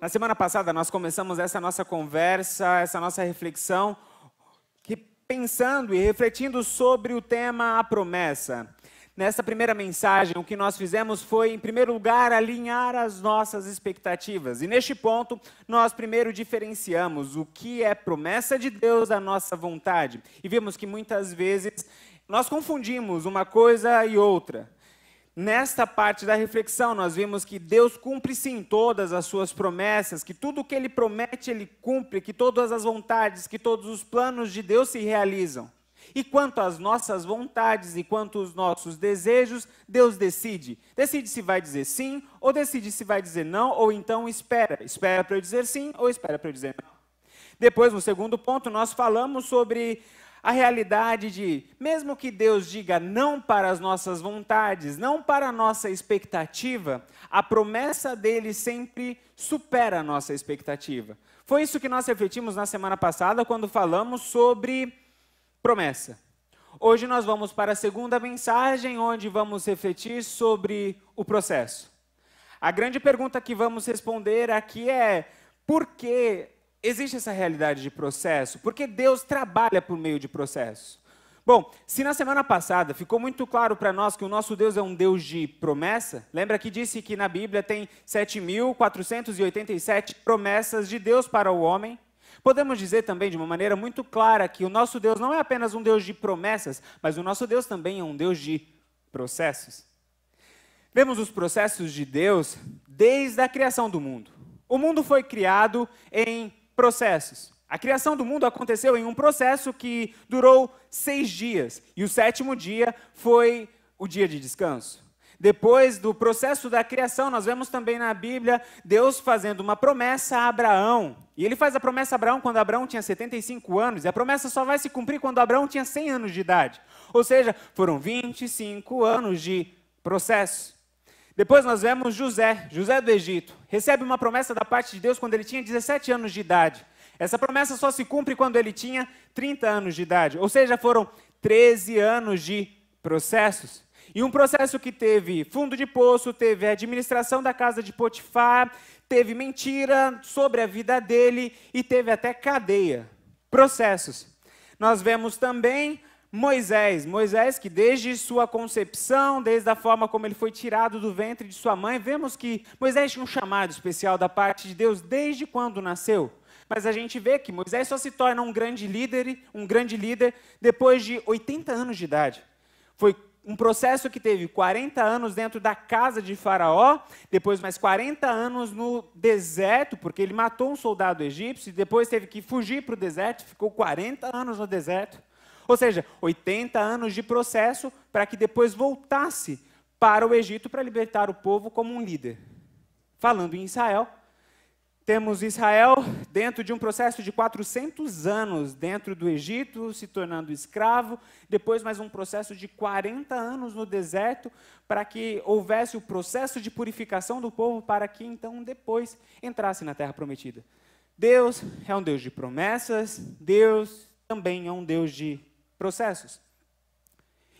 Na semana passada nós começamos essa nossa conversa, essa nossa reflexão, que pensando e refletindo sobre o tema a promessa. Nessa primeira mensagem, o que nós fizemos foi, em primeiro lugar, alinhar as nossas expectativas. E neste ponto, nós primeiro diferenciamos o que é promessa de Deus da nossa vontade. E vimos que muitas vezes nós confundimos uma coisa e outra. Nesta parte da reflexão, nós vimos que Deus cumpre sim todas as suas promessas, que tudo o que Ele promete, Ele cumpre, que todas as vontades, que todos os planos de Deus se realizam. E quanto às nossas vontades e quanto aos nossos desejos, Deus decide. Decide se vai dizer sim, ou decide se vai dizer não, ou então espera. Espera para eu dizer sim, ou espera para eu dizer não. Depois, no segundo ponto, nós falamos sobre a realidade de, mesmo que Deus diga não para as nossas vontades, não para a nossa expectativa, a promessa dele sempre supera a nossa expectativa. Foi isso que nós refletimos na semana passada quando falamos sobre promessa. Hoje nós vamos para a segunda mensagem, onde vamos refletir sobre o processo. A grande pergunta que vamos responder aqui é: por que existe essa realidade de processo? Porque Deus trabalha por meio de processo. Bom, se na semana passada ficou muito claro para nós que o nosso Deus é um Deus de promessa, lembra que disse que na Bíblia tem 7.487 promessas de Deus para o homem? Podemos dizer também de uma maneira muito clara que o nosso Deus não é apenas um Deus de promessas, mas o nosso Deus também é um Deus de processos. Vemos os processos de Deus desde a criação do mundo. O mundo foi criado em processos. A criação do mundo aconteceu em um processo que durou seis dias, e o sétimo dia foi o dia de descanso. Depois do processo da criação, nós vemos também na Bíblia Deus fazendo uma promessa a Abraão. E ele faz a promessa a Abraão quando Abraão tinha 75 anos, e a promessa só vai se cumprir quando Abraão tinha 100 anos de idade. Ou seja, foram 25 anos de processo. Depois nós vemos José, José do Egito, recebe uma promessa da parte de Deus quando ele tinha 17 anos de idade. Essa promessa só se cumpre quando ele tinha 30 anos de idade, ou seja, foram 13 anos de processos. E um processo que teve fundo de poço, teve administração da casa de Potifar, teve mentira sobre a vida dele e teve até cadeia. Processos. Nós vemos também Moisés, Moisés que desde sua concepção, desde a forma como ele foi tirado do ventre de sua mãe, vemos que Moisés tinha um chamado especial da parte de Deus desde quando nasceu. Mas a gente vê que Moisés só se torna um grande líder, um grande líder depois de 80 anos de idade. Foi um processo que teve 40 anos dentro da casa de Faraó, depois mais 40 anos no deserto, porque ele matou um soldado egípcio, e depois teve que fugir para o deserto, ficou 40 anos no deserto. Ou seja, 80 anos de processo para que depois voltasse para o Egito para libertar o povo como um líder. Falando em Israel, temos Israel dentro de um processo de 400 anos dentro do Egito, se tornando escravo, depois mais um processo de 40 anos no deserto, para que houvesse o processo de purificação do povo, para que então depois entrasse na terra prometida. Deus é um Deus de promessas, Deus também é um Deus de processos.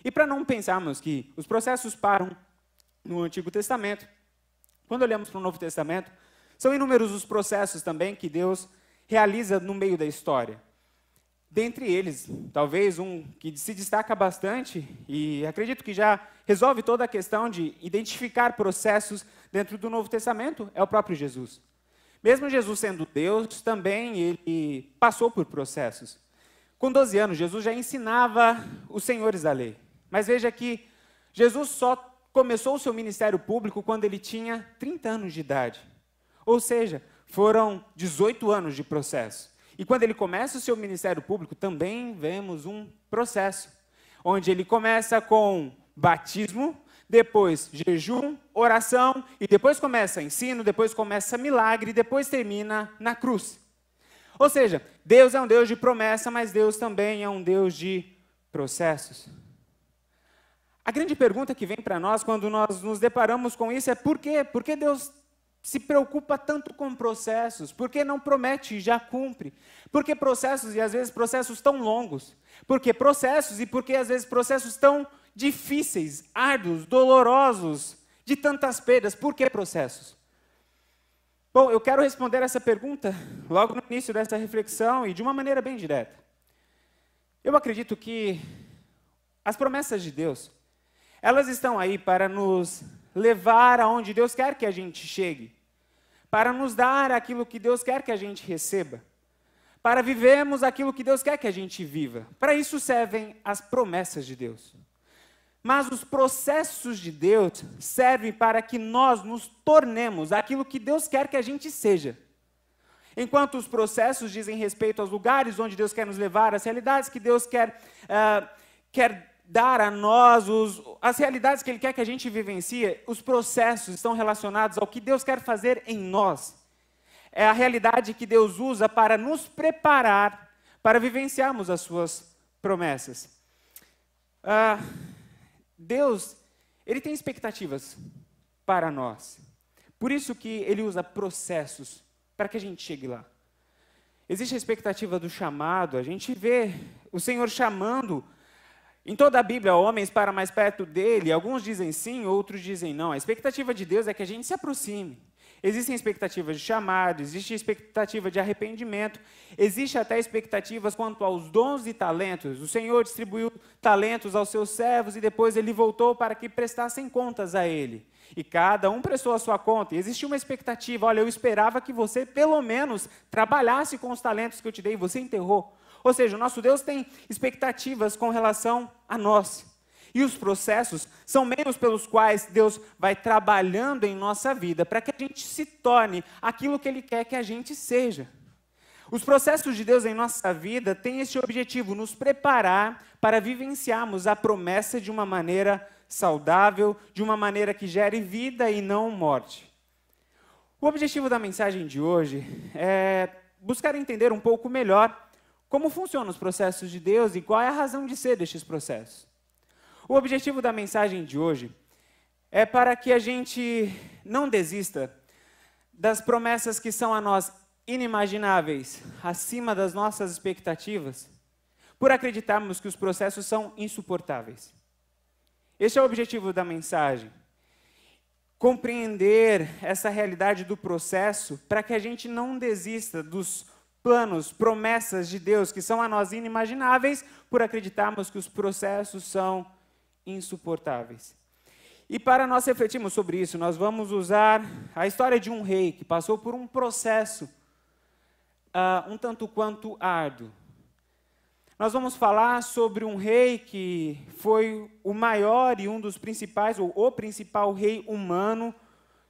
E para não pensarmos que os processos param no Antigo Testamento, quando olhamos para o Novo Testamento, são inúmeros os processos também que Deus realiza no meio da história. Dentre eles, talvez um que se destaca bastante, e acredito que já resolve toda a questão de identificar processos dentro do Novo Testamento, é o próprio Jesus. Mesmo Jesus sendo Deus, também ele passou por processos. Com 12 anos, Jesus já ensinava os senhores da lei. Mas veja que Jesus só começou o seu ministério público quando ele tinha 30 anos de idade. Ou seja, foram 18 anos de processo. E quando ele começa o seu ministério público, também vemos um processo, onde ele começa com batismo, depois jejum, oração, e depois começa ensino, depois começa milagre, depois termina na cruz. Ou seja, Deus é um Deus de promessa, mas Deus também é um Deus de processos. A grande pergunta que vem para nós quando nós nos deparamos com isso é por quê? Por que Deus se preocupa tanto com processos? Por que não promete e já cumpre? Por que processos e às vezes processos tão longos? Por que processos e por que às vezes processos tão difíceis, árduos, dolorosos, de tantas perdas? Por que processos? Bom, eu quero responder essa pergunta logo no início dessa reflexão e de uma maneira bem direta. Eu acredito que as promessas de Deus, elas estão aí para nos levar aonde Deus quer que a gente chegue, para nos dar aquilo que Deus quer que a gente receba, para vivermos aquilo que Deus quer que a gente viva. Para isso servem as promessas de Deus. Mas os processos de Deus servem para que nós nos tornemos aquilo que Deus quer que a gente seja. Enquanto os processos dizem respeito aos lugares onde Deus quer nos levar, as realidades que Deus quer, uh, quer dar a nós, os, as realidades que Ele quer que a gente vivencie, os processos estão relacionados ao que Deus quer fazer em nós. É a realidade que Deus usa para nos preparar para vivenciarmos as Suas promessas. Uh, Deus, ele tem expectativas para nós. Por isso que ele usa processos para que a gente chegue lá. Existe a expectativa do chamado, a gente vê o Senhor chamando em toda a Bíblia homens para mais perto dele. Alguns dizem sim, outros dizem não. A expectativa de Deus é que a gente se aproxime. Existem expectativas de chamado, existe expectativa de arrependimento, existe até expectativas quanto aos dons e talentos. O Senhor distribuiu talentos aos seus servos e depois ele voltou para que prestassem contas a ele. E cada um prestou a sua conta. E existia uma expectativa: olha, eu esperava que você pelo menos trabalhasse com os talentos que eu te dei, você enterrou. Ou seja, o nosso Deus tem expectativas com relação a nós. E os processos são meios pelos quais Deus vai trabalhando em nossa vida para que a gente se torne aquilo que Ele quer que a gente seja. Os processos de Deus em nossa vida têm esse objetivo, nos preparar para vivenciarmos a promessa de uma maneira saudável, de uma maneira que gere vida e não morte. O objetivo da mensagem de hoje é buscar entender um pouco melhor como funcionam os processos de Deus e qual é a razão de ser destes processos. O objetivo da mensagem de hoje é para que a gente não desista das promessas que são a nós inimagináveis, acima das nossas expectativas, por acreditarmos que os processos são insuportáveis. Este é o objetivo da mensagem. Compreender essa realidade do processo para que a gente não desista dos planos, promessas de Deus que são a nós inimagináveis, por acreditarmos que os processos são insuportáveis. E para nós refletirmos sobre isso, nós vamos usar a história de um rei que passou por um processo uh, um tanto quanto árduo. Nós vamos falar sobre um rei que foi o maior e um dos principais, ou o principal rei humano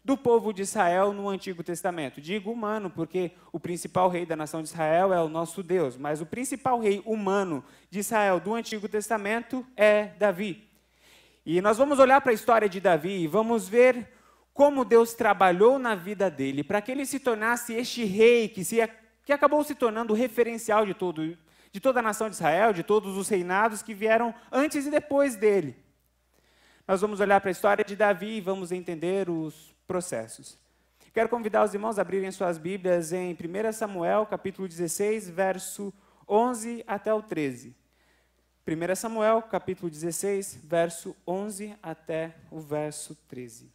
do povo de Israel no Antigo Testamento. Digo humano porque o principal rei da nação de Israel é o nosso Deus, mas o principal rei humano de Israel do Antigo Testamento é Davi. E nós vamos olhar para a história de Davi e vamos ver como Deus trabalhou na vida dele para que ele se tornasse este rei que, se, que acabou se tornando o referencial de, todo, de toda a nação de Israel, de todos os reinados que vieram antes e depois dele. Nós vamos olhar para a história de Davi e vamos entender os processos. Quero convidar os irmãos a abrirem suas Bíblias em 1 Samuel, capítulo 16, verso 11 até o 13. 1 Samuel, capítulo 16, verso 11 até o verso 13.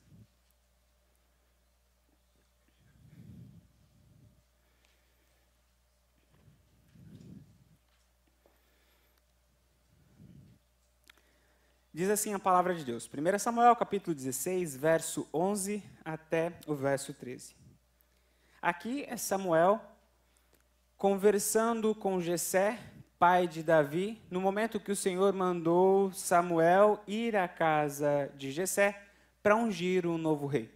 Diz assim a palavra de Deus. 1 Samuel, capítulo 16, verso 11 até o verso 13. Aqui é Samuel conversando com Jessé, pai de Davi, no momento que o Senhor mandou Samuel ir à casa de Jessé para ungir um novo rei.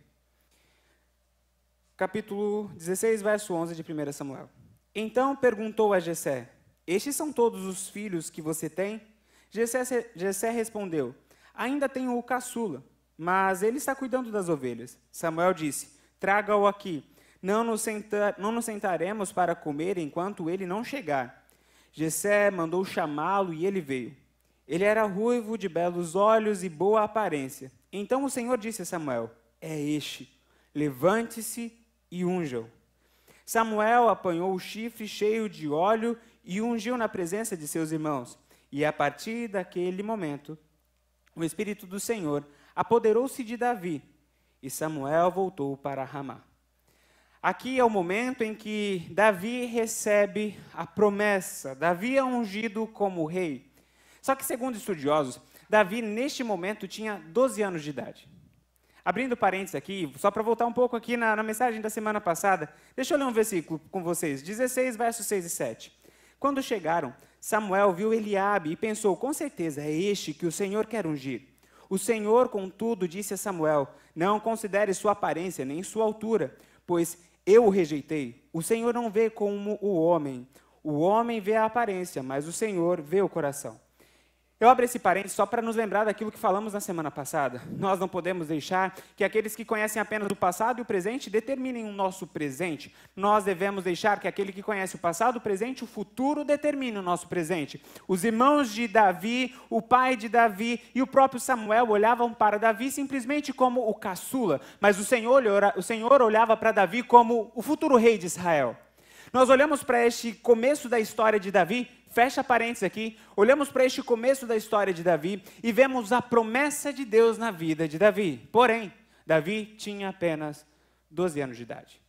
Capítulo 16, verso 11 de 1 Samuel. Então perguntou a Jessé: Estes são todos os filhos que você tem? Jessé, Jessé respondeu: Ainda tenho o caçula, mas ele está cuidando das ovelhas. Samuel disse: Traga-o aqui. Não nos, senta, não nos sentaremos para comer enquanto ele não chegar. Jessé mandou chamá-lo e ele veio. Ele era ruivo, de belos olhos e boa aparência. Então o Senhor disse a Samuel: É este, levante-se e unja-o. Samuel apanhou o chifre cheio de óleo e ungiu na presença de seus irmãos. E a partir daquele momento, o Espírito do Senhor apoderou-se de Davi, e Samuel voltou para Ramá. Aqui é o momento em que Davi recebe a promessa. Davi é ungido como rei. Só que, segundo estudiosos, Davi, neste momento, tinha 12 anos de idade. Abrindo parênteses aqui, só para voltar um pouco aqui na, na, mensagem da semana passada, deixa eu ler um versículo com vocês, 16, versos 6 e 7. Quando chegaram, Samuel viu Eliabe e pensou, com certeza é este que o Senhor quer ungir. O Senhor, contudo, disse a Samuel, não considere sua aparência nem sua altura, pois eu o rejeitei. O Senhor não vê como o homem. O homem vê a aparência, mas o Senhor vê o coração. Eu abro esse parênteses só para nos lembrar daquilo que falamos na semana passada. Nós não podemos deixar que aqueles que conhecem apenas o passado e o presente determinem o nosso presente. Nós devemos deixar que aquele que conhece o passado, o presente e o futuro determine o nosso presente. Os irmãos de Davi, o pai de Davi e o próprio Samuel olhavam para Davi simplesmente como o caçula, mas o Senhor, o Senhor olhava para Davi como o futuro rei de Israel. Nós olhamos para este começo da história de Davi fecha parênteses aqui, olhamos para este começo da história de Davi e vemos a promessa de Deus na vida de Davi. Porém, Davi tinha apenas 12 anos de idade.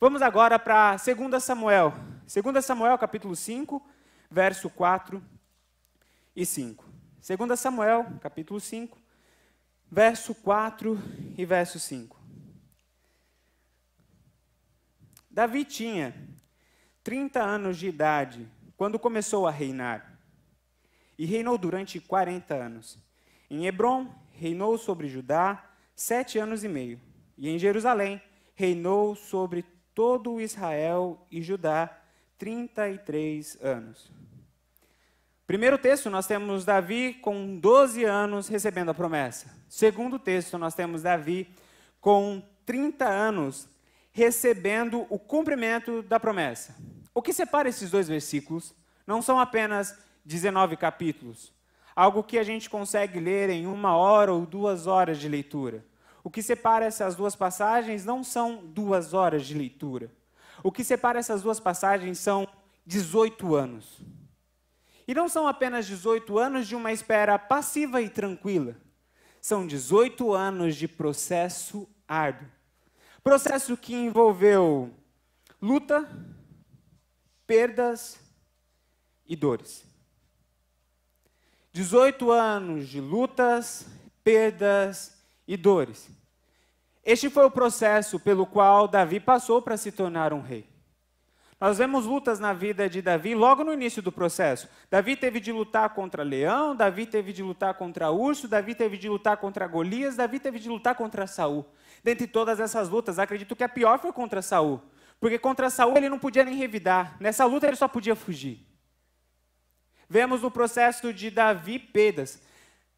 Vamos agora para 2 Samuel. 2 Samuel, capítulo 5, verso 4 e 5. 2 Samuel, capítulo 5, verso 4 e verso 5. Davi tinha 30 anos de idade quando começou a reinar. E reinou durante 40 anos. Em Hebron, reinou sobre Judá sete anos e meio. E em Jerusalém, reinou sobre todo Israel e Judá 33 anos. Primeiro texto, nós temos Davi com 12 anos recebendo a promessa. Segundo texto, nós temos Davi com 30 anos recebendo o cumprimento da promessa. O que separa esses dois versículos não são apenas 19 capítulos, algo que a gente consegue ler em uma hora ou duas horas de leitura. O que separa essas duas passagens não são duas horas de leitura. O que separa essas duas passagens são 18 anos. E não são apenas 18 anos de uma espera passiva e tranquila. São 18 anos de processo árduo. Processo que envolveu luta, perdas e dores. 18 anos de lutas, perdas e dores. Este foi o processo pelo qual Davi passou para se tornar um rei. Nós vemos lutas na vida de Davi logo no início do processo. Davi teve de lutar contra leão, Davi teve de lutar contra urso, Davi teve de lutar contra Golias, Davi teve de lutar contra Saul. Dentre todas essas lutas, acredito que a pior foi contra Saul. Porque contra Saul ele não podia nem revidar. Nessa luta ele só podia fugir. Vemos no processo de Davi perdas.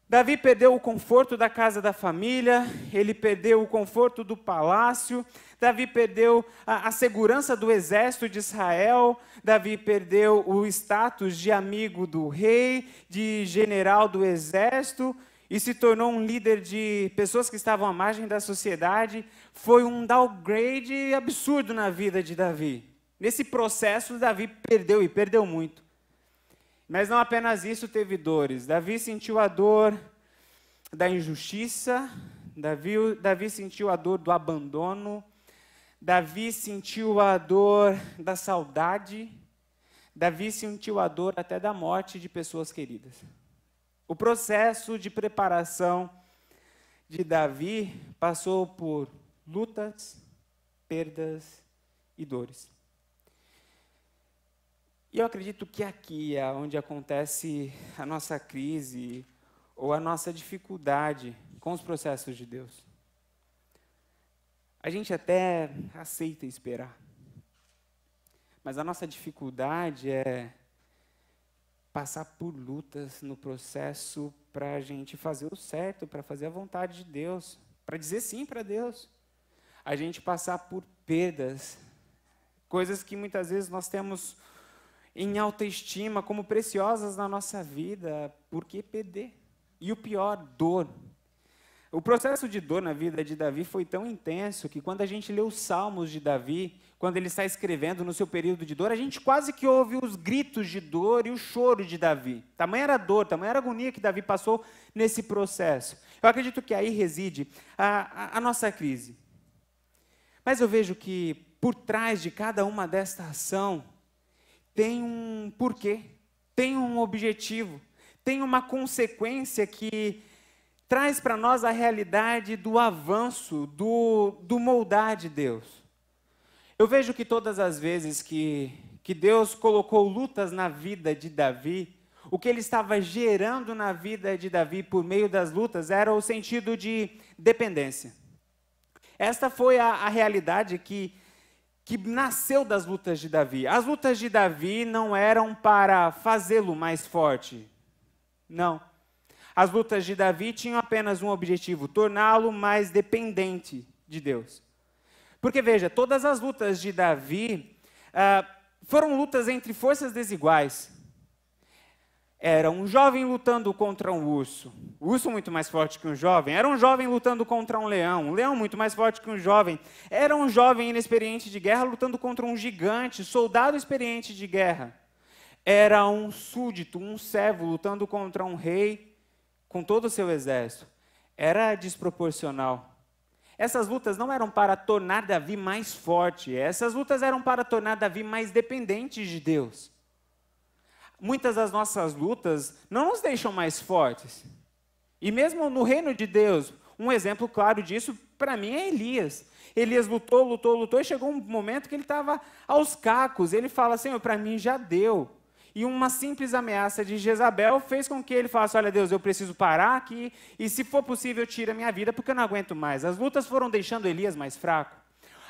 Davi perdeu o conforto da casa da família, ele perdeu o conforto do palácio, Davi perdeu a, a, segurança do exército de Israel, Davi perdeu o status de amigo do rei, de general do exército, e se tornou um líder de pessoas que estavam à margem da sociedade, foi um downgrade absurdo na vida de Davi. Nesse processo, Davi perdeu e perdeu muito. Mas não apenas isso teve dores. Davi sentiu a dor da injustiça, Davi, Davi sentiu a dor do abandono, Davi sentiu a dor da saudade, Davi sentiu a dor até da morte de pessoas queridas. O processo de preparação de Davi passou por lutas, perdas e dores. E eu acredito que aqui é onde acontece a nossa crise ou a nossa dificuldade com os processos de Deus. A gente até aceita esperar, mas a nossa dificuldade é passar por lutas no processo para a gente fazer o certo, para fazer a vontade de Deus, para dizer sim para Deus. A gente passar por perdas, coisas que muitas vezes nós temos em autoestima como preciosas na nossa vida, por que perder? E o pior, dor. O processo de dor na vida de Davi foi tão intenso que quando a gente lê os salmos de Davi, quando ele está escrevendo no seu período de dor, a gente quase que ouve os gritos de dor e o choro de Davi. Tamanha era a dor, tamanha era a agonia que Davi passou nesse processo. Eu acredito que aí reside a, a, a nossa crise. Mas eu vejo que por trás de cada uma desta ação tem um porquê, tem um objetivo, tem uma consequência que traz para nós a realidade do avanço, do, do moldar de Deus. Eu vejo que todas as vezes que, que Deus colocou lutas na vida de Davi, o que ele estava gerando na vida de Davi por meio das lutas era o sentido de dependência. Esta foi a, a realidade que que nasceu das lutas de Davi. As lutas de Davi não eram para fazê-lo mais forte. Não. As lutas de Davi tinham apenas um objetivo: torná-lo mais dependente de Deus. Porque veja, todas as lutas de Davi ah, foram lutas entre forças desiguais. Era um jovem lutando contra um urso. O urso muito mais forte que um jovem. Era um jovem lutando contra um leão. Um leão muito mais forte que um jovem. Era um jovem inexperiente de guerra lutando contra um gigante, soldado experiente de guerra. Era um súdito, um servo lutando contra um rei com todo o seu exército. Era desproporcional. Essas lutas não eram para tornar Davi mais forte. Essas lutas eram para tornar Davi mais dependente de Deus muitas das nossas lutas não nos deixam mais fortes. E mesmo no reino de Deus, um exemplo claro disso para mim é Elias. Elias lutou, lutou, lutou e chegou um momento que ele estava aos cacos. Ele fala: Senhor, para mim já deu. E uma simples ameaça de Jezabel fez com que ele falasse: Olha, Deus, eu preciso parar aqui e, se for possível, tira minha vida porque eu não aguento mais. As lutas foram deixando Elias mais fraco.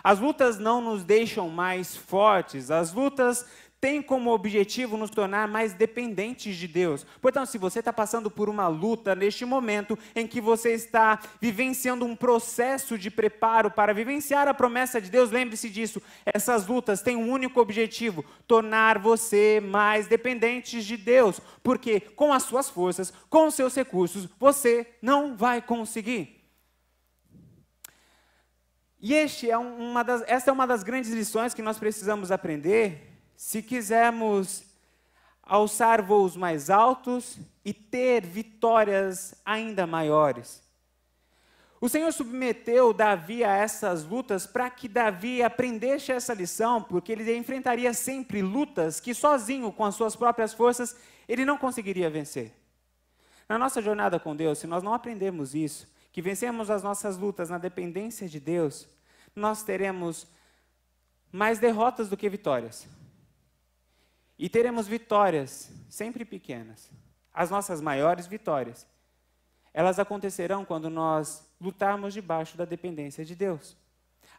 As lutas não nos deixam mais fortes, as lutas tem como objetivo nos tornar mais dependentes de Deus. Portanto, se você está passando por uma luta neste momento em que você está vivenciando um processo de preparo para vivenciar a promessa de Deus, lembre-se disso. Essas lutas têm um único objetivo: tornar você mais dependente de Deus. Porque com as suas forças, com os seus recursos, você não vai conseguir. E este é uma das, essa é uma das grandes lições que nós precisamos aprender se quisermos alçar voos mais altos e ter vitórias ainda maiores. O Senhor submeteu Davi a essas lutas para que Davi aprendesse essa lição, porque ele enfrentaria sempre lutas que sozinho, com as suas próprias forças, ele não conseguiria vencer. Na nossa jornada com Deus, se nós não aprendemos isso, que vencemos as nossas lutas na dependência de Deus, nós teremos mais derrotas do que vitórias. E teremos vitórias, sempre pequenas. As nossas maiores vitórias, elas acontecerão quando nós lutarmos debaixo da dependência de Deus.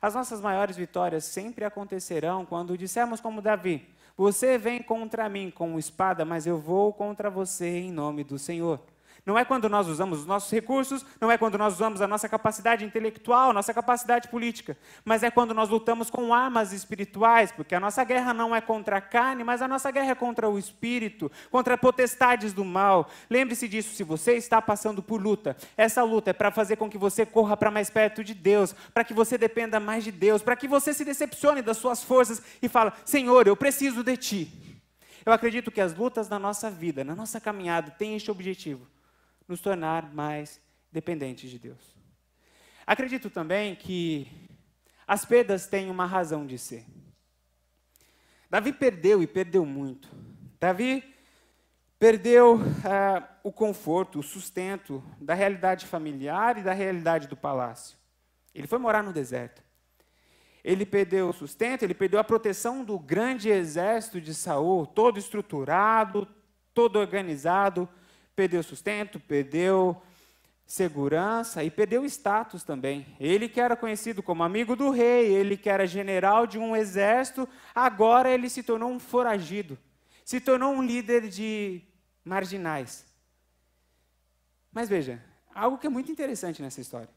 As nossas maiores vitórias sempre acontecerão quando dissermos como Davi: Você vem contra mim com espada, mas eu vou contra você em nome do Senhor. Não é quando nós usamos os nossos recursos, não é quando nós usamos a nossa capacidade intelectual, nossa capacidade política, mas é quando nós lutamos com armas espirituais, porque a nossa guerra não é contra a carne, mas a nossa guerra é contra o espírito, contra potestades do mal. Lembre-se disso, se você está passando por luta, essa luta é para fazer com que você corra para mais perto de Deus, para que você dependa mais de Deus, para que você se decepcione das suas forças e fala: "Senhor, eu preciso de ti". Eu acredito que as lutas na nossa vida, na nossa caminhada, têm este objetivo nos tornar mais dependentes de Deus. Acredito também que as perdas têm uma razão de ser. Davi perdeu e perdeu muito. Davi perdeu uh, o conforto, o sustento da realidade familiar e da realidade do palácio. Ele foi morar no deserto. Ele perdeu o sustento, ele perdeu a proteção do grande exército de Saul, todo estruturado, todo organizado, perdeu sustento, perdeu segurança e perdeu status também. Ele que era conhecido como amigo do rei, ele que era general de um exército, agora ele se tornou um foragido, se tornou um líder de marginais. Mas veja, algo que é muito interessante nessa história.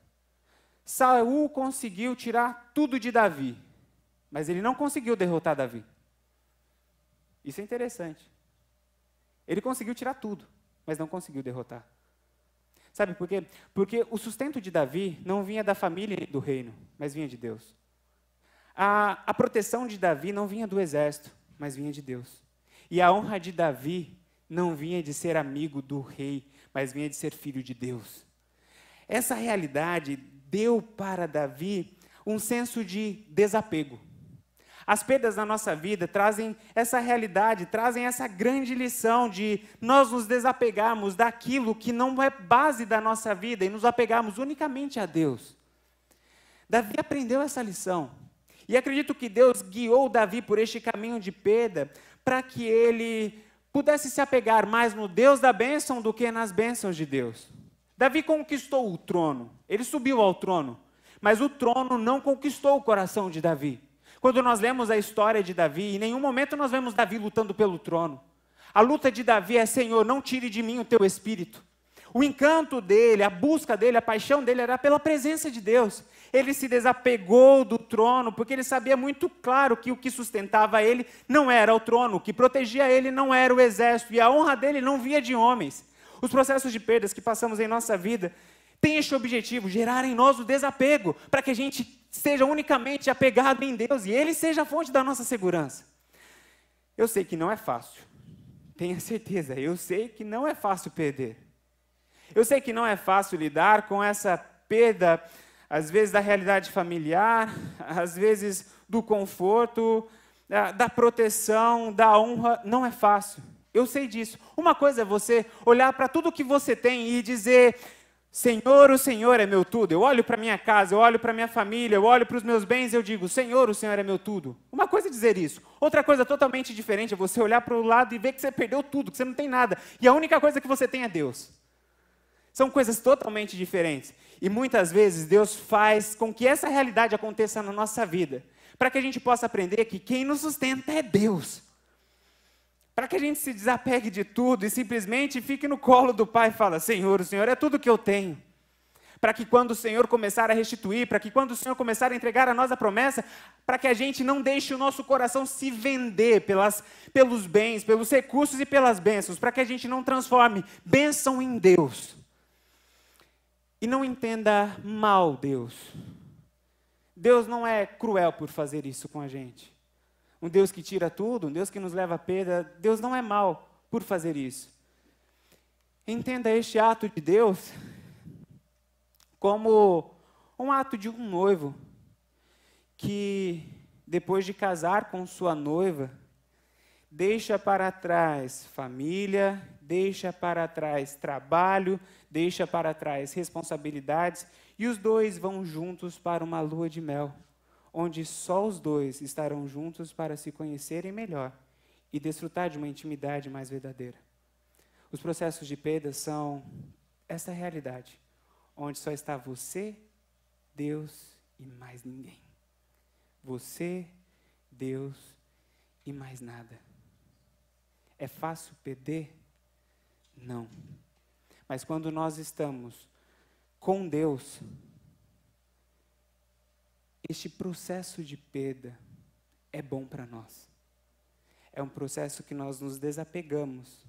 Saul conseguiu tirar tudo de Davi, mas ele não conseguiu derrotar Davi. Isso é interessante. Ele conseguiu tirar tudo, mas não conseguiu derrotar. Sabe por quê? Porque o sustento de Davi não vinha da família e do reino, mas vinha de Deus. A, a proteção de Davi não vinha do exército, mas vinha de Deus. E a honra de Davi não vinha de ser amigo do rei, mas vinha de ser filho de Deus. Essa realidade deu para Davi um senso de desapego. As perdas na nossa vida trazem essa realidade, trazem essa grande lição de nós nos desapegarmos daquilo que não é base da nossa vida e nos apegarmos unicamente a Deus. Davi aprendeu essa lição. E acredito que Deus guiou Davi por este caminho de perda para que ele pudesse se apegar mais no Deus da bênção do que nas bênçãos de Deus. Davi conquistou o trono, ele subiu ao trono, mas o trono não conquistou o coração de Davi. Quando nós lemos a história de Davi, em nenhum momento nós vemos Davi lutando pelo trono. A luta de Davi é: Senhor, não tire de mim o teu espírito. O encanto dele, a busca dele, a paixão dele era pela presença de Deus. Ele se desapegou do trono porque ele sabia muito claro que o que sustentava ele não era o trono, o que protegia ele não era o exército e a honra dele não via de homens. Os processos de perdas que passamos em nossa vida têm este objetivo, gerar em nós o desapego, para que a gente seja unicamente apegado em Deus e Ele seja a fonte da nossa segurança. Eu sei que não é fácil, tenha certeza, eu sei que não é fácil perder. Eu sei que não é fácil lidar com essa perda, às vezes da realidade familiar, às vezes do conforto, da proteção, da honra, não é fácil. Eu sei disso. Uma coisa é você olhar para tudo que você tem e dizer: Senhor, o Senhor é meu tudo. Eu olho para minha casa, eu olho para minha família, eu olho para os meus bens e eu digo: Senhor, o Senhor é meu tudo. Uma coisa é dizer isso. Outra coisa totalmente diferente é você olhar para o lado e ver que você perdeu tudo, que você não tem nada. E a única coisa que você tem é Deus. São coisas totalmente diferentes. E muitas vezes Deus faz com que essa realidade aconteça na nossa vida, para que a gente possa aprender que quem nos sustenta é Deus. Para que a gente se desapegue de tudo e simplesmente fique no colo do Pai e fala: Senhor, o Senhor é tudo que eu tenho. Para que quando o Senhor começar a restituir, para que quando o Senhor começar a entregar a nós a promessa, para que a gente não deixe o nosso coração se vender pelas, pelos bens, pelos recursos e pelas bênçãos, para que a gente não transforme bênção em Deus. E não entenda mal Deus. Deus não é cruel por fazer isso com a gente. Um Deus que tira tudo, um Deus que nos leva a perda, Deus não é mal por fazer isso. Entenda este ato de Deus como um ato de um noivo que, depois de casar com sua noiva, deixa para trás família, deixa para trás trabalho, deixa para trás responsabilidades e os dois vão juntos para uma lua de mel, onde só os dois estarão juntos para se conhecerem melhor e desfrutar de uma intimidade mais verdadeira. Os processos de perda são essa realidade, onde só está você, Deus e mais ninguém. Você, Deus e mais nada. É fácil perder? Não. Mas quando nós estamos com Deus, este processo de perda é bom para nós. É um processo que nós nos desapegamos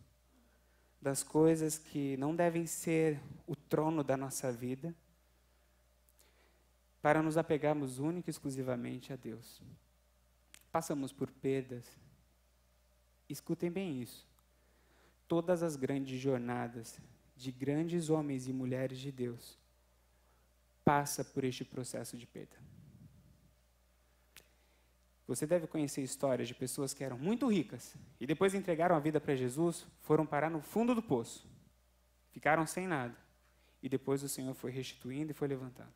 das coisas que não devem ser o trono da nossa vida, para nos apegarmos única e exclusivamente a Deus. Passamos por perdas. Escutem bem isso todas as grandes jornadas de grandes homens e mulheres de Deus passa por este processo de perda. Você deve conhecer histórias de pessoas que eram muito ricas e depois entregaram a vida para Jesus, foram parar no fundo do poço, ficaram sem nada e depois o Senhor foi restituindo e foi levantando.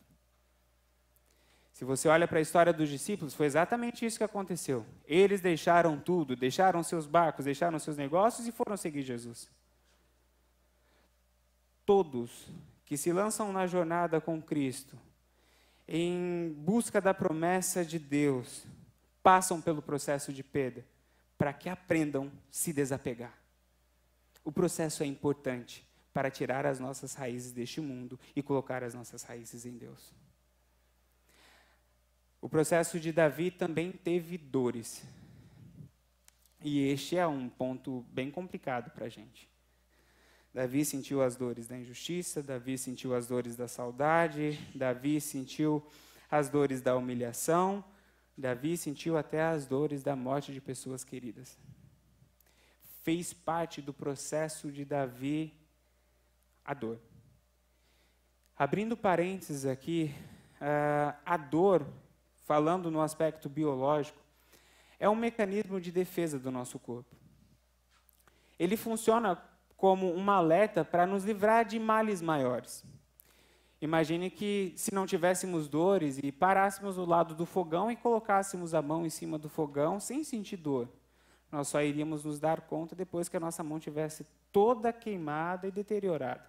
Se você olha para a história dos discípulos, foi exatamente isso que aconteceu. Eles deixaram tudo, deixaram seus barcos, deixaram seus negócios e foram seguir Jesus. Todos que se lançam na jornada com Cristo, em busca da promessa de Deus, passam pelo processo de perda, para que aprendam se desapegar. O processo é importante para tirar as nossas raízes deste mundo e colocar as nossas raízes em Deus. O processo de Davi também teve dores. E este é um ponto bem complicado para a gente. Davi sentiu as dores da injustiça, Davi sentiu as dores da saudade, Davi sentiu as dores da humilhação, Davi sentiu até as dores da morte de pessoas queridas. Fez parte do processo de Davi a dor. Abrindo parênteses aqui, uh, a dor falando no aspecto biológico, é um mecanismo de defesa do nosso corpo. Ele funciona como um alerta para nos livrar de males maiores. Imagine que se não tivéssemos dores e parássemos do lado do fogão e colocássemos a mão em cima do fogão sem sentir dor. Nós só iríamos nos dar conta depois que a nossa mão tivesse toda queimada e deteriorada.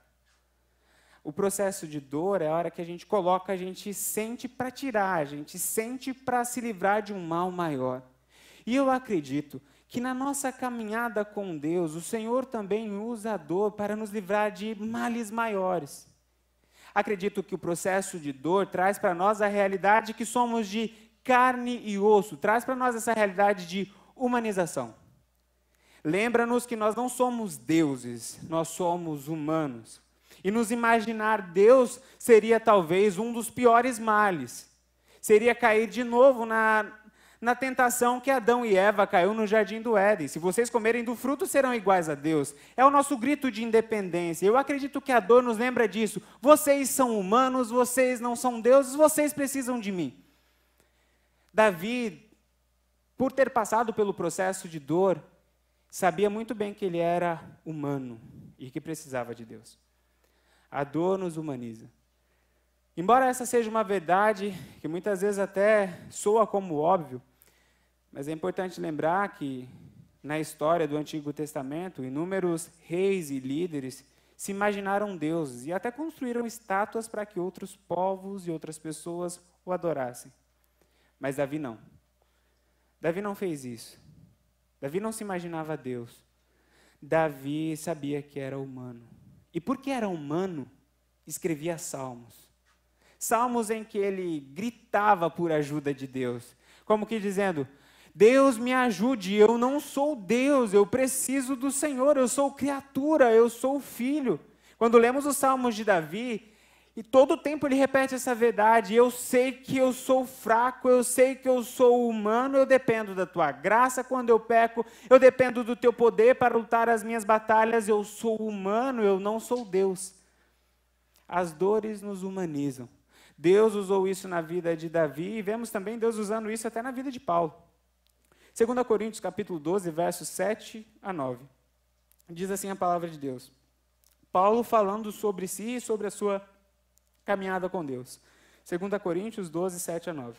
O processo de dor é a hora que a gente coloca, a gente sente para tirar, a gente sente para se livrar de um mal maior. E eu acredito que na nossa caminhada com Deus, o Senhor também usa a dor para nos livrar de males maiores. Acredito que o processo de dor traz para nós a realidade que somos de carne e osso, traz para nós essa realidade de humanização. Lembra-nos que nós não somos deuses, nós somos humanos. E nos imaginar Deus seria talvez um dos piores males. Seria cair de novo na, na tentação que Adão e Eva caiu no jardim do Éden. Se vocês comerem do fruto, serão iguais a Deus. É o nosso grito de independência. Eu acredito que a dor nos lembra disso. Vocês são humanos, vocês não são deuses, vocês precisam de mim. Davi, por ter passado pelo processo de dor, sabia muito bem que ele era humano e que precisava de Deus. A dor nos humaniza. Embora essa seja uma verdade que muitas vezes até soa como óbvio, mas é importante lembrar que na história do Antigo Testamento, inúmeros reis e líderes se imaginaram deuses e até construíram estátuas para que outros povos e outras pessoas o adorassem. Mas Davi não. Davi não fez isso. Davi não se imaginava Deus. Davi sabia que era humano. E porque era humano, escrevia salmos. Salmos em que ele gritava por ajuda de Deus, como que dizendo: Deus me ajude, eu não sou Deus, eu preciso do Senhor, eu sou criatura, eu sou filho. Quando lemos os Salmos de Davi, e todo o tempo ele repete essa verdade: eu sei que eu sou fraco, eu sei que eu sou humano, eu dependo da tua graça quando eu peco, eu dependo do teu poder para lutar as minhas batalhas, eu sou humano, eu não sou Deus. As dores nos humanizam. Deus usou isso na vida de Davi e vemos também Deus usando isso até na vida de Paulo. 2 Coríntios capítulo 12, versos 7 a 9. Diz assim a palavra de Deus. Paulo falando sobre si e sobre a sua caminhada com Deus. 2 Coríntios 12, 7 a 9.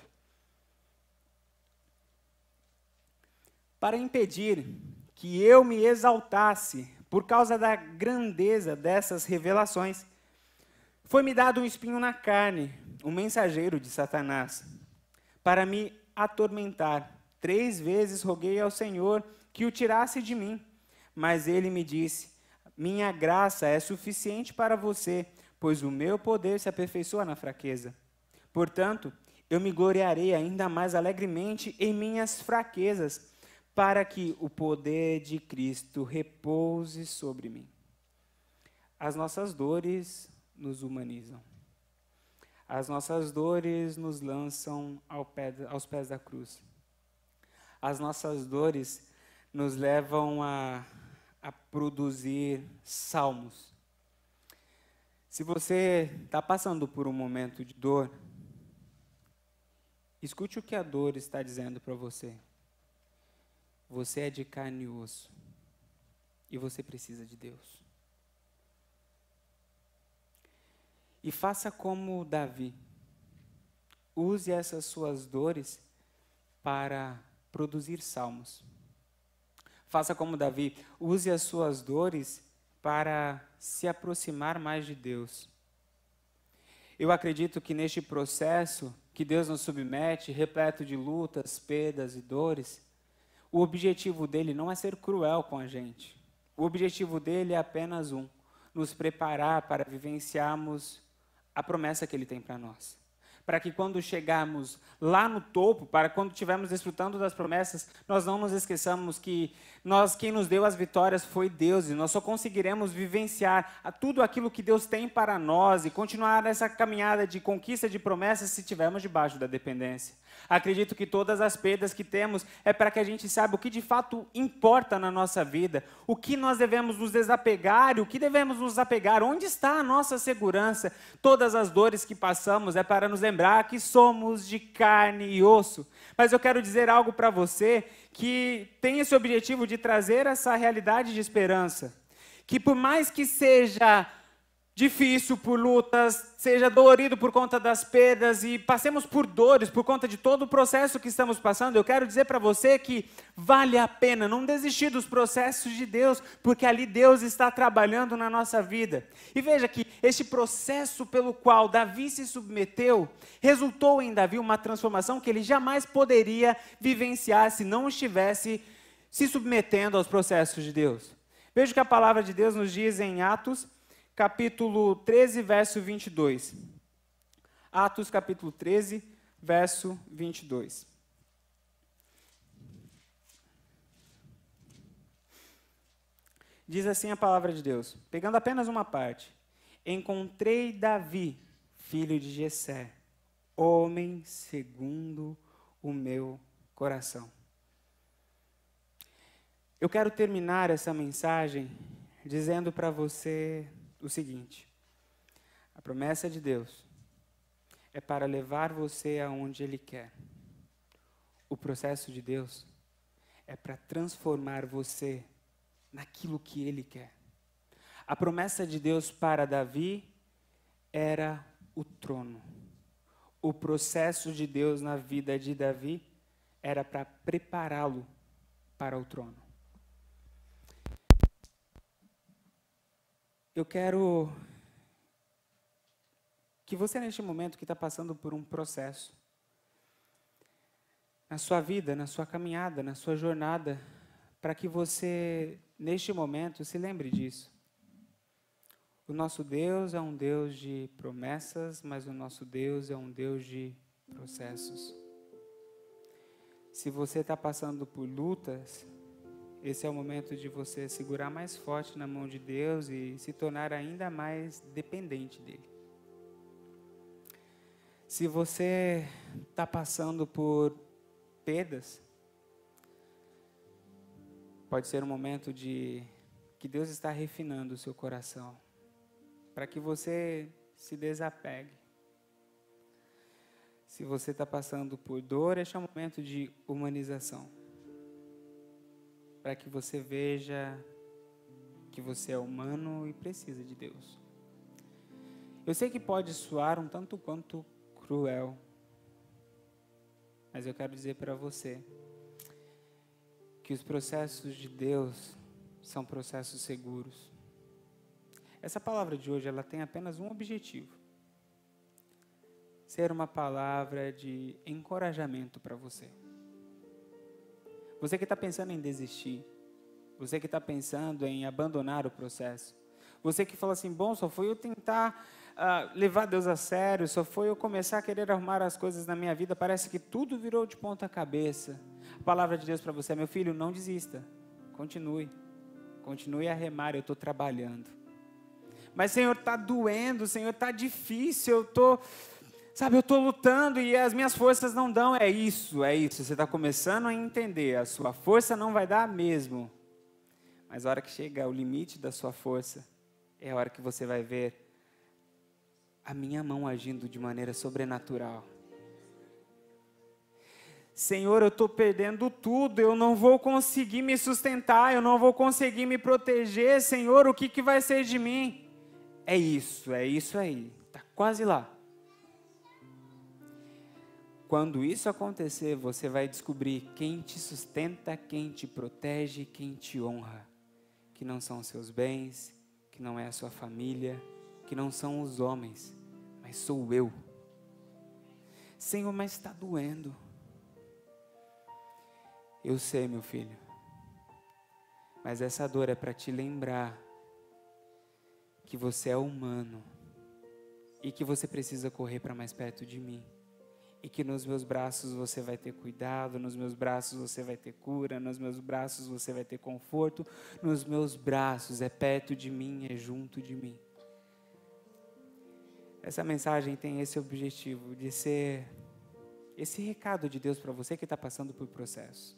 Para impedir que eu me exaltasse por causa da grandeza dessas revelações, foi-me dado um espinho na carne, um mensageiro de Satanás, para me atormentar Três vezes roguei ao Senhor que o tirasse de mim, mas ele me disse: Minha graça é suficiente para você, pois o meu poder se aperfeiçoa na fraqueza. Portanto, eu me gloriarei ainda mais alegremente em minhas fraquezas, para que o poder de Cristo repouse sobre mim. As nossas dores nos humanizam. As nossas dores nos lançam aos pés da cruz as nossas dores nos levam a, a produzir salmos. Se você está passando por um momento de dor, escute o que a dor está dizendo para você. Você é de carne e osso. E você precisa de Deus. E faça como Davi. Use essas suas dores para produzir salmos. Faça como Davi, use as suas dores para se aproximar mais de Deus. Eu acredito que neste processo que Deus nos submete, repleto de lutas, perdas e dores, o objetivo dele não é ser cruel com a gente. O objetivo dele é apenas um: nos preparar para vivenciarmos a promessa que ele tem para nós para que quando chegarmos lá no topo, para quando estivermos desfrutando das promessas, nós não nos esqueçamos que nós quem nos deu as vitórias foi Deus e nós só conseguiremos vivenciar tudo aquilo que Deus tem para nós e continuar essa caminhada de conquista de promessas se estivermos debaixo da dependência. Acredito que todas as perdas que temos é para que a gente saiba o que de fato importa na nossa vida, o que nós devemos nos desapegar e o que devemos nos apegar, onde está a nossa segurança. Todas as dores que passamos é para nos lembrar que somos de carne e osso. Mas eu quero dizer algo para você que tem esse objetivo de trazer essa realidade de esperança. Que por mais que seja difícil por lutas, seja dolorido por conta das perdas e passemos por dores por conta de todo o processo que estamos passando, eu quero dizer para você que vale a pena não desistir dos processos de Deus, porque ali Deus está trabalhando na nossa vida. E veja que este processo pelo qual Davi se submeteu resultou em Davi uma transformação que ele jamais poderia vivenciar se não estivesse se submetendo aos processos de Deus. Veja que a palavra de Deus nos diz em Atos capítulo 13, verso 22. Atos, capítulo 13, verso 22. Diz assim a palavra de Deus, pegando apenas uma parte: Encontrei Davi, filho de Jessé, homem segundo o meu coração. Eu quero terminar essa mensagem dizendo para você o seguinte: a promessa de Deus é para levar você aonde Ele quer. O processo de Deus é para transformar você naquilo que Ele quer. A promessa de Deus para Davi era o trono. O processo de Deus na vida de Davi era para prepará-lo para o trono. Eu quero que você, neste momento que está passando por um processo, na sua vida, na sua caminhada, na sua jornada, para que você, neste momento, se lembre disso. O nosso Deus é um Deus de promessas, mas o nosso Deus é um Deus de processos. Se você está passando por lutas, esse é o momento de você segurar mais forte na mão de Deus e se tornar ainda mais dependente dele. Se você está passando por perdas, pode ser um momento de que Deus está refinando o seu coração, para que você se desapegue. Se você está passando por dor, este é um momento de humanização para que você veja que você é humano e precisa de Deus. Eu sei que pode soar um tanto quanto cruel, mas eu quero dizer para você que os processos de Deus são processos seguros. Essa palavra de hoje ela tem apenas um objetivo: ser uma palavra de encorajamento para você. Você que está pensando em desistir. Você que está pensando em abandonar o processo. Você que fala assim, bom, só foi eu tentar uh, levar Deus a sério, só foi eu começar a querer arrumar as coisas na minha vida, parece que tudo virou de ponta cabeça. A palavra de Deus para você, meu filho, não desista. Continue. Continue a remar, eu estou trabalhando. Mas, Senhor, está doendo, Senhor, está difícil, eu estou. Tô Sabe, eu estou lutando e as minhas forças não dão. É isso, é isso. Você está começando a entender. A sua força não vai dar mesmo. Mas a hora que chega o limite da sua força, é a hora que você vai ver a minha mão agindo de maneira sobrenatural. Senhor, eu estou perdendo tudo, eu não vou conseguir me sustentar, eu não vou conseguir me proteger. Senhor, o que, que vai ser de mim? É isso, é isso aí. Está quase lá. Quando isso acontecer, você vai descobrir quem te sustenta, quem te protege, quem te honra. Que não são os seus bens, que não é a sua família, que não são os homens, mas sou eu. Senhor, mas está doendo. Eu sei, meu filho. Mas essa dor é para te lembrar que você é humano e que você precisa correr para mais perto de mim e que nos meus braços você vai ter cuidado, nos meus braços você vai ter cura, nos meus braços você vai ter conforto, nos meus braços é perto de mim, é junto de mim. Essa mensagem tem esse objetivo de ser esse recado de Deus para você que está passando por processo,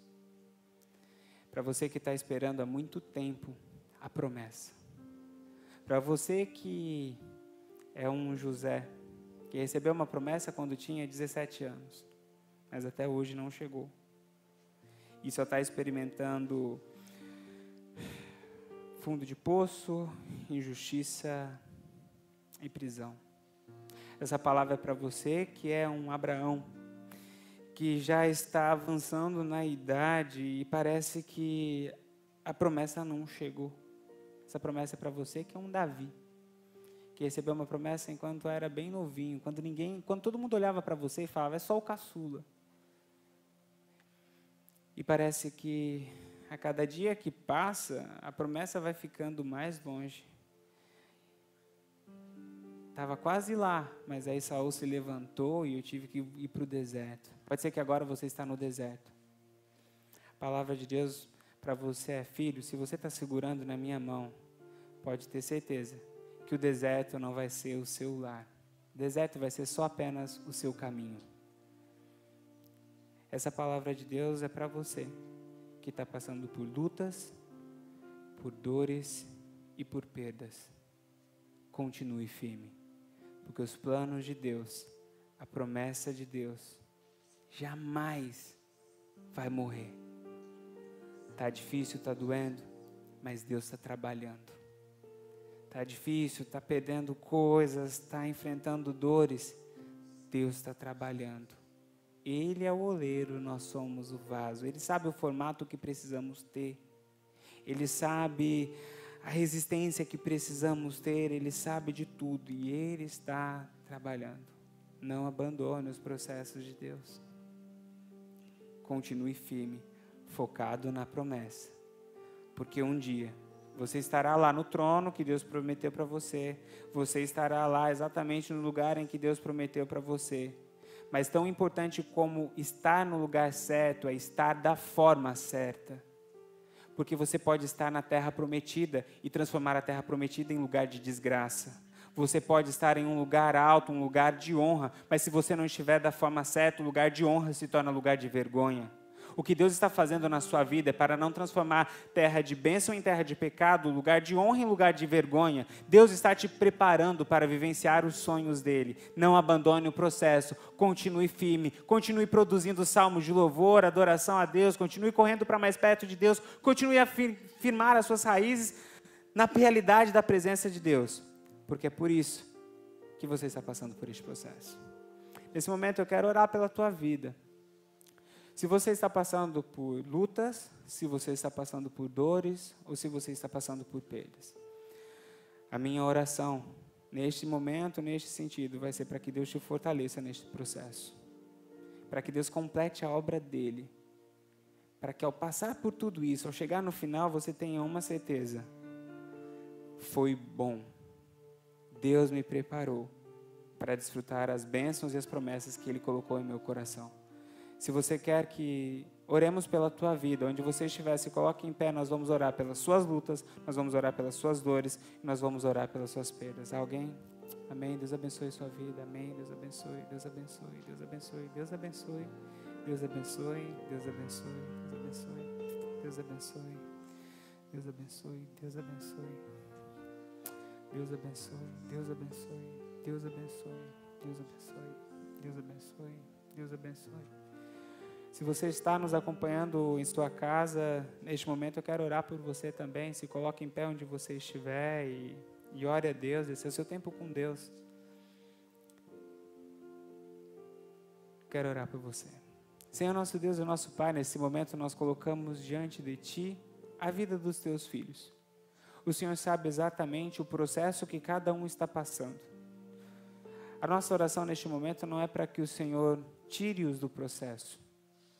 para você que está esperando há muito tempo a promessa, para você que é um José que recebeu uma promessa quando tinha 17 anos, mas até hoje não chegou. E só está experimentando fundo de poço, injustiça e prisão. Essa palavra é para você que é um Abraão, que já está avançando na idade e parece que a promessa não chegou. Essa promessa é para você que é um Davi que recebeu uma promessa enquanto era bem novinho, quando ninguém, quando todo mundo olhava para você e falava, é só o caçula. E parece que a cada dia que passa, a promessa vai ficando mais longe. Estava quase lá, mas aí Saul se levantou e eu tive que ir para o deserto. Pode ser que agora você está no deserto. A palavra de Deus para você é, filho, se você está segurando na minha mão, pode ter certeza que o deserto não vai ser o seu lar. O deserto vai ser só apenas o seu caminho. Essa palavra de Deus é para você que está passando por lutas, por dores e por perdas. Continue firme, porque os planos de Deus, a promessa de Deus, jamais vai morrer. Tá difícil, tá doendo, mas Deus está trabalhando. Tá difícil, tá perdendo coisas, tá enfrentando dores. Deus está trabalhando. Ele é o oleiro, nós somos o vaso. Ele sabe o formato que precisamos ter. Ele sabe a resistência que precisamos ter. Ele sabe de tudo e Ele está trabalhando. Não abandone os processos de Deus. Continue firme, focado na promessa. Porque um dia você estará lá no trono que Deus prometeu para você. Você estará lá exatamente no lugar em que Deus prometeu para você. Mas tão importante como estar no lugar certo é estar da forma certa. Porque você pode estar na terra prometida e transformar a terra prometida em lugar de desgraça. Você pode estar em um lugar alto, um lugar de honra, mas se você não estiver da forma certa, o lugar de honra se torna lugar de vergonha. O que Deus está fazendo na sua vida é para não transformar terra de bênção em terra de pecado, lugar de honra em lugar de vergonha. Deus está te preparando para vivenciar os sonhos dele. Não abandone o processo, continue firme, continue produzindo salmos de louvor, adoração a Deus, continue correndo para mais perto de Deus, continue a firmar as suas raízes na realidade da presença de Deus, porque é por isso que você está passando por este processo. Nesse momento eu quero orar pela tua vida. Se você está passando por lutas, se você está passando por dores ou se você está passando por perdas. A minha oração neste momento, neste sentido, vai ser para que Deus te fortaleça neste processo. Para que Deus complete a obra dele. Para que ao passar por tudo isso, ao chegar no final, você tenha uma certeza: foi bom. Deus me preparou para desfrutar as bênçãos e as promessas que ele colocou em meu coração. Se você quer que oremos pela tua vida, onde você estiver, se coloque em pé, nós vamos orar pelas suas lutas, nós vamos orar pelas suas dores, nós vamos orar pelas suas perdas. Alguém? Amém. Deus abençoe sua vida. Amém. Deus abençoe. Deus abençoe. Deus abençoe. Deus abençoe. Deus abençoe. Deus abençoe. Deus abençoe. Deus abençoe. Deus abençoe. Deus abençoe. Deus abençoe. Deus abençoe. Deus abençoe. Deus abençoe. Deus abençoe. Deus abençoe. Se você está nos acompanhando em sua casa, neste momento eu quero orar por você também. Se coloque em pé onde você estiver e, e ore a Deus, esse é o seu tempo com Deus. Quero orar por você. Senhor nosso Deus e nosso Pai, nesse momento nós colocamos diante de Ti a vida dos Teus filhos. O Senhor sabe exatamente o processo que cada um está passando. A nossa oração neste momento não é para que o Senhor tire-os do processo,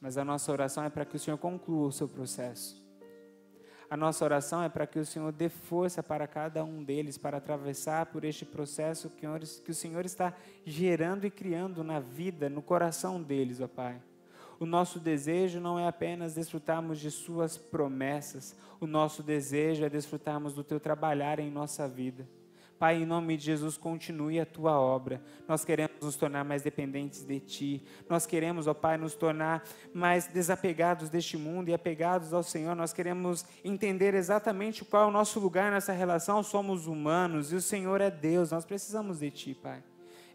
mas a nossa oração é para que o Senhor conclua o seu processo. A nossa oração é para que o Senhor dê força para cada um deles para atravessar por este processo que o Senhor está gerando e criando na vida, no coração deles, ó Pai. O nosso desejo não é apenas desfrutarmos de Suas promessas, o nosso desejo é desfrutarmos do Teu trabalhar em nossa vida. Pai, em nome de Jesus, continue a tua obra. Nós queremos nos tornar mais dependentes de ti. Nós queremos, ó Pai, nos tornar mais desapegados deste mundo e apegados ao Senhor. Nós queremos entender exatamente qual é o nosso lugar nessa relação. Somos humanos e o Senhor é Deus. Nós precisamos de ti, Pai.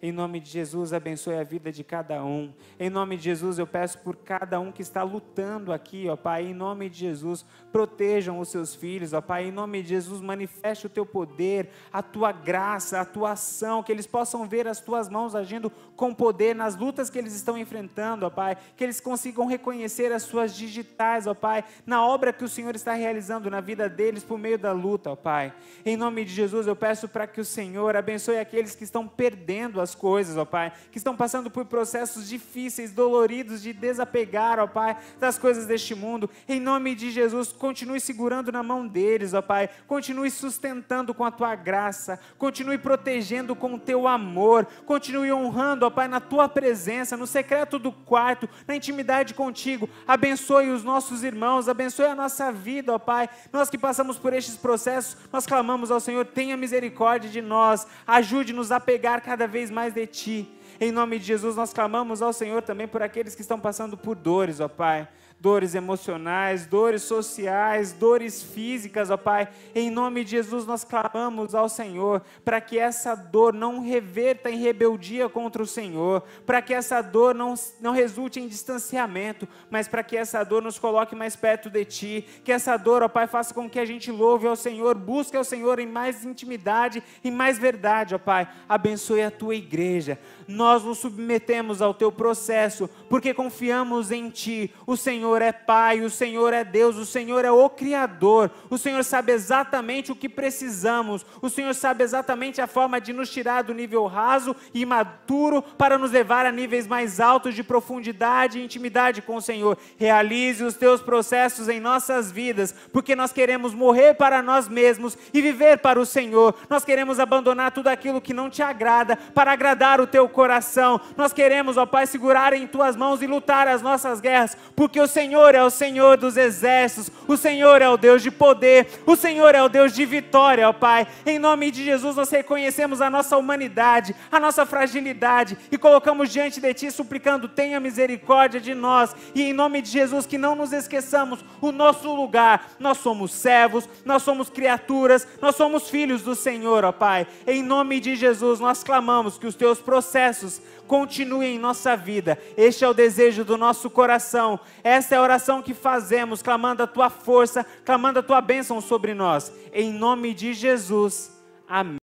Em nome de Jesus, abençoe a vida de cada um. Em nome de Jesus, eu peço por cada um que está lutando aqui, ó Pai. Em nome de Jesus, protejam os seus filhos, ó Pai. Em nome de Jesus, manifeste o teu poder, a tua graça, a tua ação, que eles possam ver as tuas mãos agindo com poder nas lutas que eles estão enfrentando, ó Pai. Que eles consigam reconhecer as suas digitais, ó Pai, na obra que o Senhor está realizando na vida deles por meio da luta, ó Pai. Em nome de Jesus, eu peço para que o Senhor abençoe aqueles que estão perdendo coisas, ó Pai, que estão passando por processos difíceis, doloridos de desapegar, ó Pai, das coisas deste mundo. Em nome de Jesus, continue segurando na mão deles, ó Pai. Continue sustentando com a tua graça, continue protegendo com o teu amor, continue honrando, ó Pai, na tua presença, no secreto do quarto, na intimidade contigo. Abençoe os nossos irmãos, abençoe a nossa vida, ó Pai. Nós que passamos por estes processos, nós clamamos ao Senhor, tenha misericórdia de nós, ajude-nos a pegar cada vez mais mais de Ti. Em nome de Jesus, nós clamamos ao Senhor também por aqueles que estão passando por dores, ó Pai dores emocionais, dores sociais, dores físicas, ó Pai. Em nome de Jesus nós clamamos ao Senhor para que essa dor não reverta em rebeldia contra o Senhor, para que essa dor não, não resulte em distanciamento, mas para que essa dor nos coloque mais perto de Ti, que essa dor, ó Pai, faça com que a gente louve ao Senhor, busque ao Senhor em mais intimidade, em mais verdade, ó Pai. Abençoe a Tua igreja. Nós nos submetemos ao Teu processo, porque confiamos em Ti. O Senhor Senhor é Pai, o Senhor é Deus, o Senhor é o Criador, o Senhor sabe exatamente o que precisamos, o Senhor sabe exatamente a forma de nos tirar do nível raso e imaturo para nos levar a níveis mais altos de profundidade e intimidade com o Senhor. Realize os teus processos em nossas vidas, porque nós queremos morrer para nós mesmos e viver para o Senhor. Nós queremos abandonar tudo aquilo que não te agrada para agradar o teu coração. Nós queremos, ó Pai, segurar em tuas mãos e lutar as nossas guerras, porque o Senhor é o Senhor dos exércitos, o Senhor é o Deus de poder, o Senhor é o Deus de vitória, ó Pai. Em nome de Jesus, nós reconhecemos a nossa humanidade, a nossa fragilidade e colocamos diante de Ti, suplicando: tenha misericórdia de nós. E em nome de Jesus, que não nos esqueçamos o nosso lugar. Nós somos servos, nós somos criaturas, nós somos filhos do Senhor, ó Pai. Em nome de Jesus, nós clamamos que os Teus processos continuem em nossa vida. Este é o desejo do nosso coração. Essa é a oração que fazemos, clamando a tua força, clamando a tua bênção sobre nós. Em nome de Jesus. Amém.